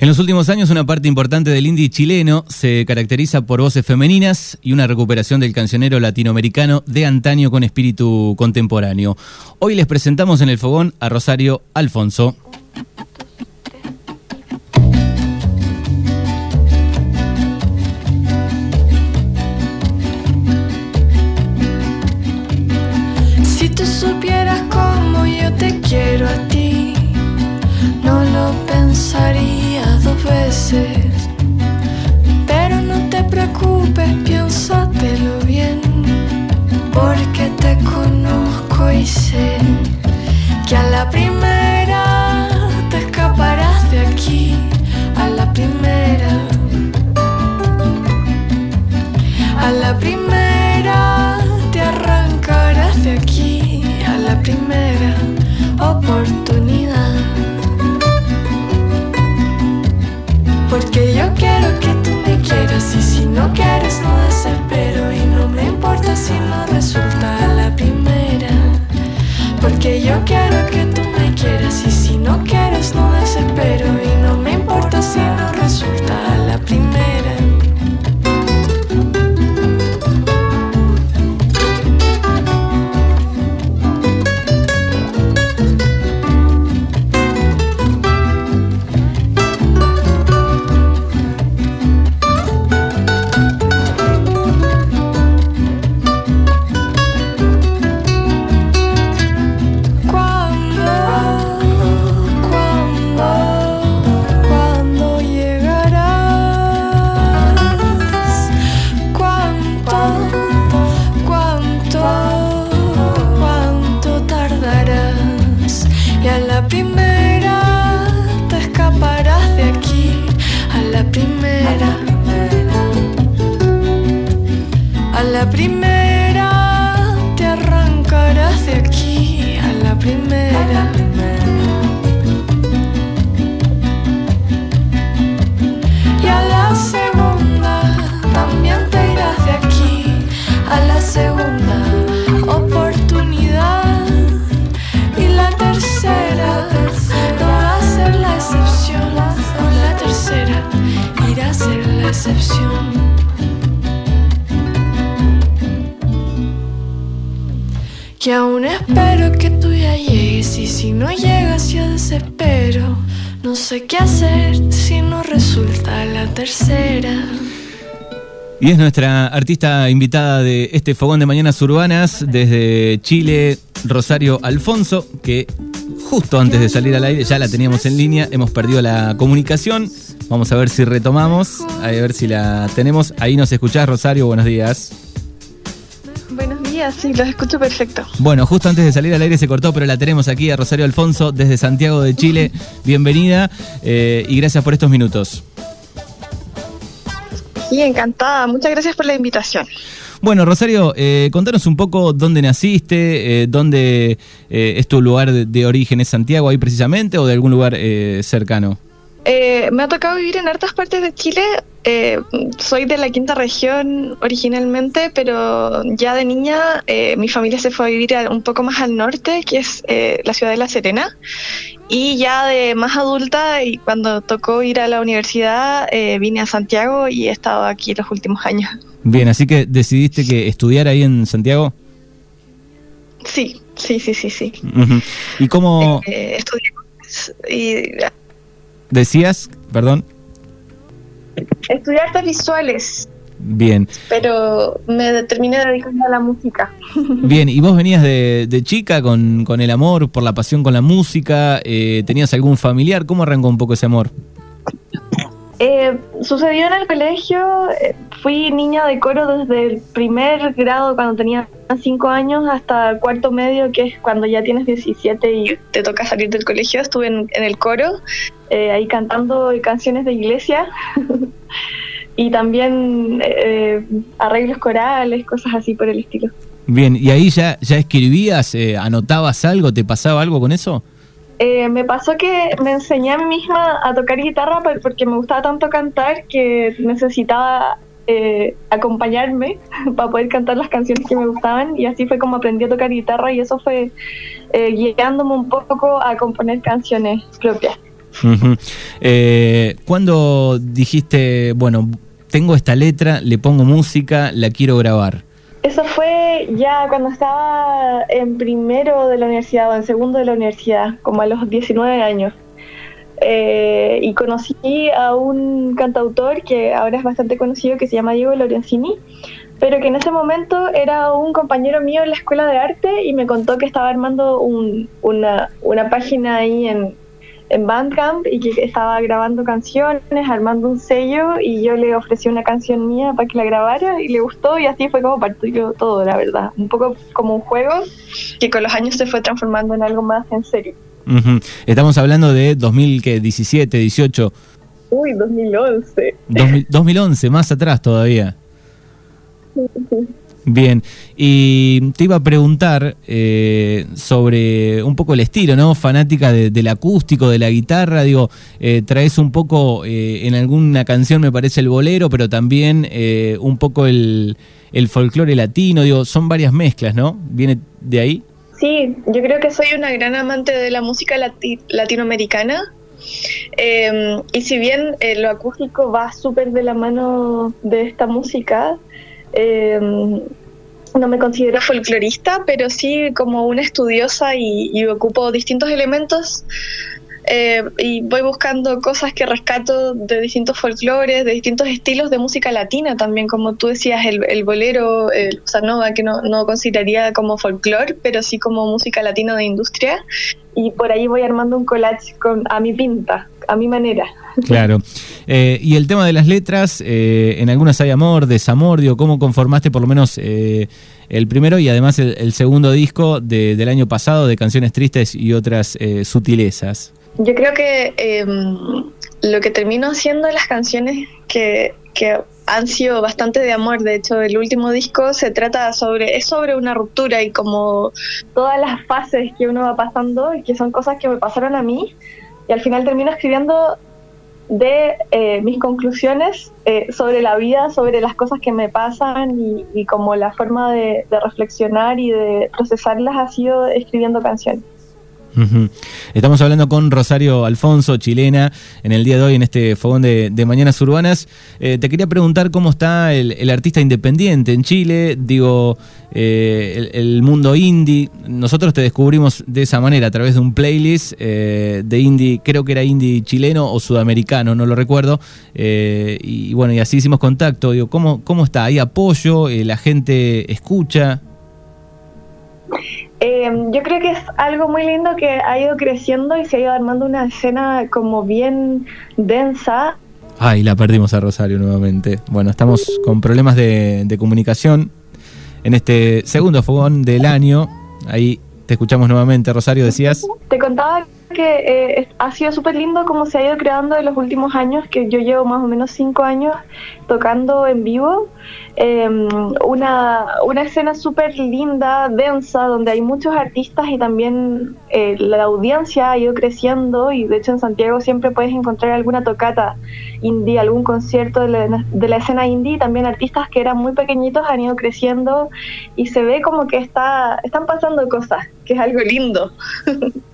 En los últimos años, una parte importante del indie chileno se caracteriza por voces femeninas y una recuperación del cancionero latinoamericano de antaño con espíritu contemporáneo. Hoy les presentamos en el fogón a Rosario Alfonso. Pero no te preocupes, piénsatelo bien, porque te conozco y sé que a la primera te escaparás de aquí, a la primera. A la primera te arrancarás de aquí a la primera oportunidad. Excepción. Que aún espero que tú ya llegues y si no llegas yo desespero. No sé qué hacer si no resulta la tercera. Y es nuestra artista invitada de este fogón de Mañanas Urbanas desde Chile, Rosario Alfonso, que justo antes de salir al aire ya la teníamos en línea, hemos perdido la comunicación. Vamos a ver si retomamos, a ver si la tenemos. Ahí nos escuchás, Rosario, buenos días. Buenos días, sí, los escucho perfecto. Bueno, justo antes de salir al aire se cortó, pero la tenemos aquí a Rosario Alfonso desde Santiago de Chile. Bienvenida eh, y gracias por estos minutos. Sí, encantada. Muchas gracias por la invitación. Bueno, Rosario, eh, contanos un poco dónde naciste, eh, dónde eh, es tu lugar de, de origen, ¿es Santiago ahí precisamente o de algún lugar cercano? Eh, me ha tocado vivir en hartas partes de Chile. Eh, soy de la quinta región originalmente, pero ya de niña eh, mi familia se fue a vivir a- un poco más al norte, que es eh, la ciudad de La Serena. Y ya de más adulta, y cuando tocó ir a la universidad, eh, vine a Santiago y he estado aquí los últimos años. Bien, así que decidiste que estudiar ahí en Santiago. Sí, sí, sí, sí, sí. ¿Y cómo Eh, estudié y decías? Perdón. estudié artes visuales, Bien, pero me terminé dedicando a la música. bien. ¿Y vos venías de, de chica con, con el amor, por la pasión con la música? Eh, ¿Tenías algún familiar? ¿Cómo arrancó un poco ese amor? Eh, sucedió en el colegio, eh, fui niña de coro desde el primer grado cuando tenía 5 años hasta cuarto medio, que es cuando ya tienes 17 y te toca salir del colegio. Estuve en, el coro, eh, ahí cantando canciones de iglesia y también eh, arreglos corales, cosas así por el estilo. Bien, ¿y ahí ya, ya escribías, eh, anotabas algo, te pasaba algo con eso? Eh, me pasó que me enseñé a mí misma a tocar guitarra por- porque me gustaba tanto cantar que necesitaba eh, acompañarme para poder cantar las canciones que me gustaban y así fue como aprendí a tocar guitarra y eso fue eh, guiándome un poco a componer canciones propias. Eh, ¿Cuándo dijiste, bueno, tengo esta letra, le pongo música, la quiero grabar? Eso fue ya cuando estaba en primero de la universidad o en segundo de la universidad, como a los 19 años. Eh, y conocí a un cantautor que ahora es bastante conocido que se llama Diego Lorenzini, pero que en ese momento era un compañero mío en la escuela de arte y me contó que estaba armando un- una, una página ahí en, en Bandcamp y que estaba grabando canciones, armando un sello y yo le ofrecí una canción mía para que la grabara y le gustó y así fue como partió todo, la verdad. Un poco como un juego que con los años se fue transformando en algo más en serio. Estamos hablando de 2017, 18, Uy, 2011. 2000 2011, más atrás todavía. Bien, y te iba a preguntar eh, sobre un poco el estilo, ¿no? Fanática de- del acústico, de la guitarra, digo, eh, traes un poco, eh, en alguna canción me parece el bolero, pero también eh, un poco el, el folclore latino, digo, son varias mezclas, ¿no? ¿Viene de ahí? Sí, yo creo que soy una gran amante de la música lati- latinoamericana. Eh, y si bien eh, lo acústico va súper de la mano de esta música, eh, no me considero folclorista, pero sí como una estudiosa y, y ocupo distintos elementos eh, y voy buscando cosas que rescato de distintos folclores, de distintos estilos de música latina también, como tú decías, el, el bolero, el bossa que no, no consideraría como folclore, pero sí como música latina de industria. Y por ahí voy armando un collage con, a mi pinta, a mi manera. Claro. Eh, y el tema de las letras, eh, en algunas hay amor, desamor, digo, ¿cómo conformaste por lo menos eh, el primero y además el, el segundo disco de- del año pasado de Canciones Tristes y otras eh, sutilezas? Yo creo que eh, lo que termino haciendo en las canciones que, que han sido bastante de amor, de hecho el último disco se trata sobre, es sobre una ruptura y como todas las fases que uno va pasando y que son cosas que me pasaron a mí y al final termino escribiendo de eh, mis conclusiones eh, sobre la vida, sobre las cosas que me pasan y, y como la forma de, de reflexionar y de procesarlas ha sido escribiendo canciones. Estamos hablando con Rosario Alfonso, chilena, en el día de hoy en este fogón de, Mañanas Urbanas. Eh, te quería preguntar cómo está el, artista independiente en Chile, digo, eh, el, mundo indie. Nosotros te descubrimos de esa manera, a través de un playlist eh, de indie, creo que era indie chileno o sudamericano, no lo recuerdo. Y bueno, y así hicimos contacto. Digo, ¿cómo, cómo está? ¿Hay apoyo? ¿La gente escucha? Eh, yo creo que es algo muy lindo que ha ido creciendo y se ha ido armando una escena como bien densa. Ay, la perdimos a Rosario nuevamente. Bueno, estamos con problemas de, de comunicación en este segundo fogón del año. Ahí te escuchamos nuevamente, Rosario, decías. Te contaba que eh, ha sido súper lindo cómo se ha ido creando en los últimos años, que yo llevo más o menos cinco años tocando en vivo. Eh, una, una escena súper linda, densa, donde hay muchos artistas y también eh, la audiencia ha ido creciendo y de hecho en Santiago siempre puedes encontrar alguna tocata indie, algún concierto de la, de la escena indie, también artistas que eran muy pequeñitos han ido creciendo y se ve como que está, están pasando cosas, que es algo lindo.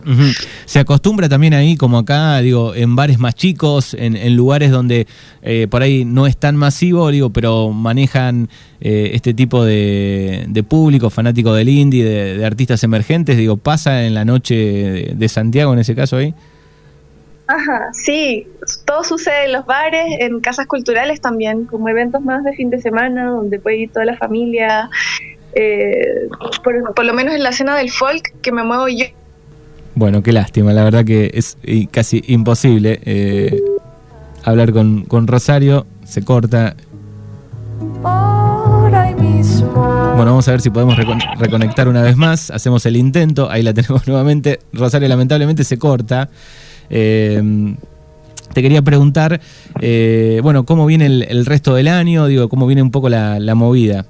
Se acostumbra también ahí, como acá, digo, en bares más chicos, en, en lugares donde eh, por ahí no es tan masivo, digo, pero manejan eh, este tipo de, de público fanático del indie, de, de artistas emergentes, digo, pasa en la noche de, de Santiago en ese caso ahí. Ajá, sí, todo sucede en los bares, en casas culturales también, como eventos más de fin de semana, donde puede ir toda la familia. eh, por, por lo menos en la escena del folk que me muevo yo. Bueno, qué lástima, la verdad que es eh, casi imposible eh, hablar con, con Rosario, se corta. Bueno, vamos a ver si podemos recon- reconectar una vez más, hacemos el intento, ahí la tenemos nuevamente. Rosario lamentablemente se corta. Eh, te quería preguntar, eh, bueno, ¿cómo viene el, el resto del año? Digo, ¿cómo viene un poco la, la movida?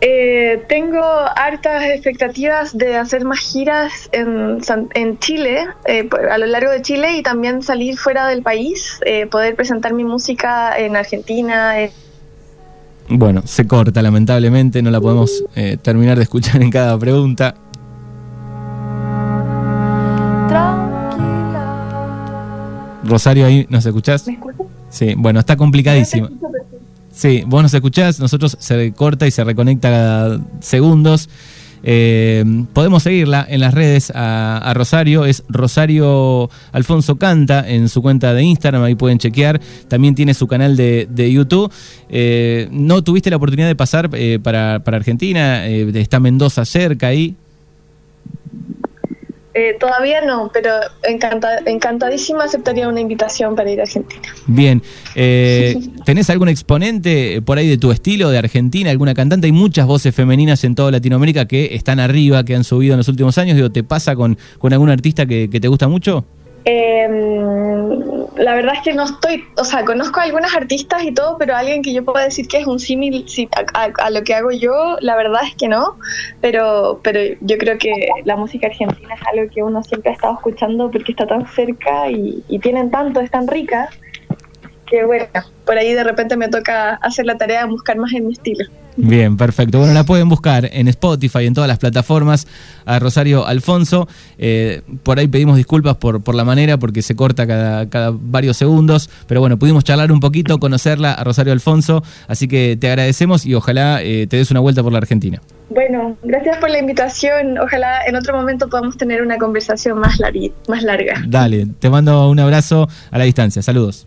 Eh, tengo hartas expectativas de hacer más giras en, San- en Chile, eh, a lo largo de Chile y también salir fuera del país, eh, poder presentar mi música en Argentina, en Bueno, se corta lamentablemente, no la podemos eh, terminar de escuchar en cada pregunta. Tranquila. Rosario, ahí nos escuchás. ¿Me escuchas? Sí, bueno, está sí. Sí, vos nos escuchás, nosotros se corta y se reconecta cada segundos. Eh, podemos seguirla en las redes a, Rosario, es Rosario Alfonso Canta en su cuenta de Instagram, ahí pueden chequear. También tiene su canal de, YouTube. Eh, ¿No tuviste la oportunidad de pasar eh, para, para Argentina? Está Mendoza cerca ahí. Eh, todavía no, pero encanta, encantadísima aceptaría una invitación para ir a Argentina. Bien, eh, ¿tenés algún exponente por ahí de tu estilo, de Argentina, alguna cantante? Hay muchas voces femeninas en toda Latinoamérica que están arriba, que han subido en los últimos años. Digo, ¿te pasa con, con algún artista que, que te gusta mucho? Eh, la verdad es que no estoy, o sea, conozco a algunas artistas y todo, pero alguien que yo pueda decir que es un símil sí, a, a- a lo que hago yo, la verdad es que no, pero, pero yo creo que la música argentina es algo que uno siempre ha estado escuchando porque está tan cerca y, y tienen tanto, es tan rica, que bueno, por ahí de repente me toca hacer la tarea de buscar más en mi estilo. Bien, perfecto. Bueno, la pueden buscar en Spotify, en todas las plataformas, a Rosario Alfonso. Eh, por ahí pedimos disculpas por, por la manera, porque se corta cada, cada varios segundos. Pero bueno, pudimos charlar un poquito, conocerla a Rosario Alfonso. Así que te agradecemos y ojalá eh, te des una vuelta por la Argentina. Bueno, gracias por la invitación. Ojalá en otro momento podamos tener una conversación más, larga más larga. Dale, te mando un abrazo a la distancia. Saludos.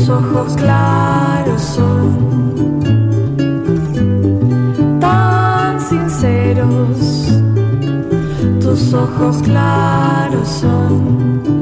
Tus ojos claros son tan sinceros. Tus ojos claros son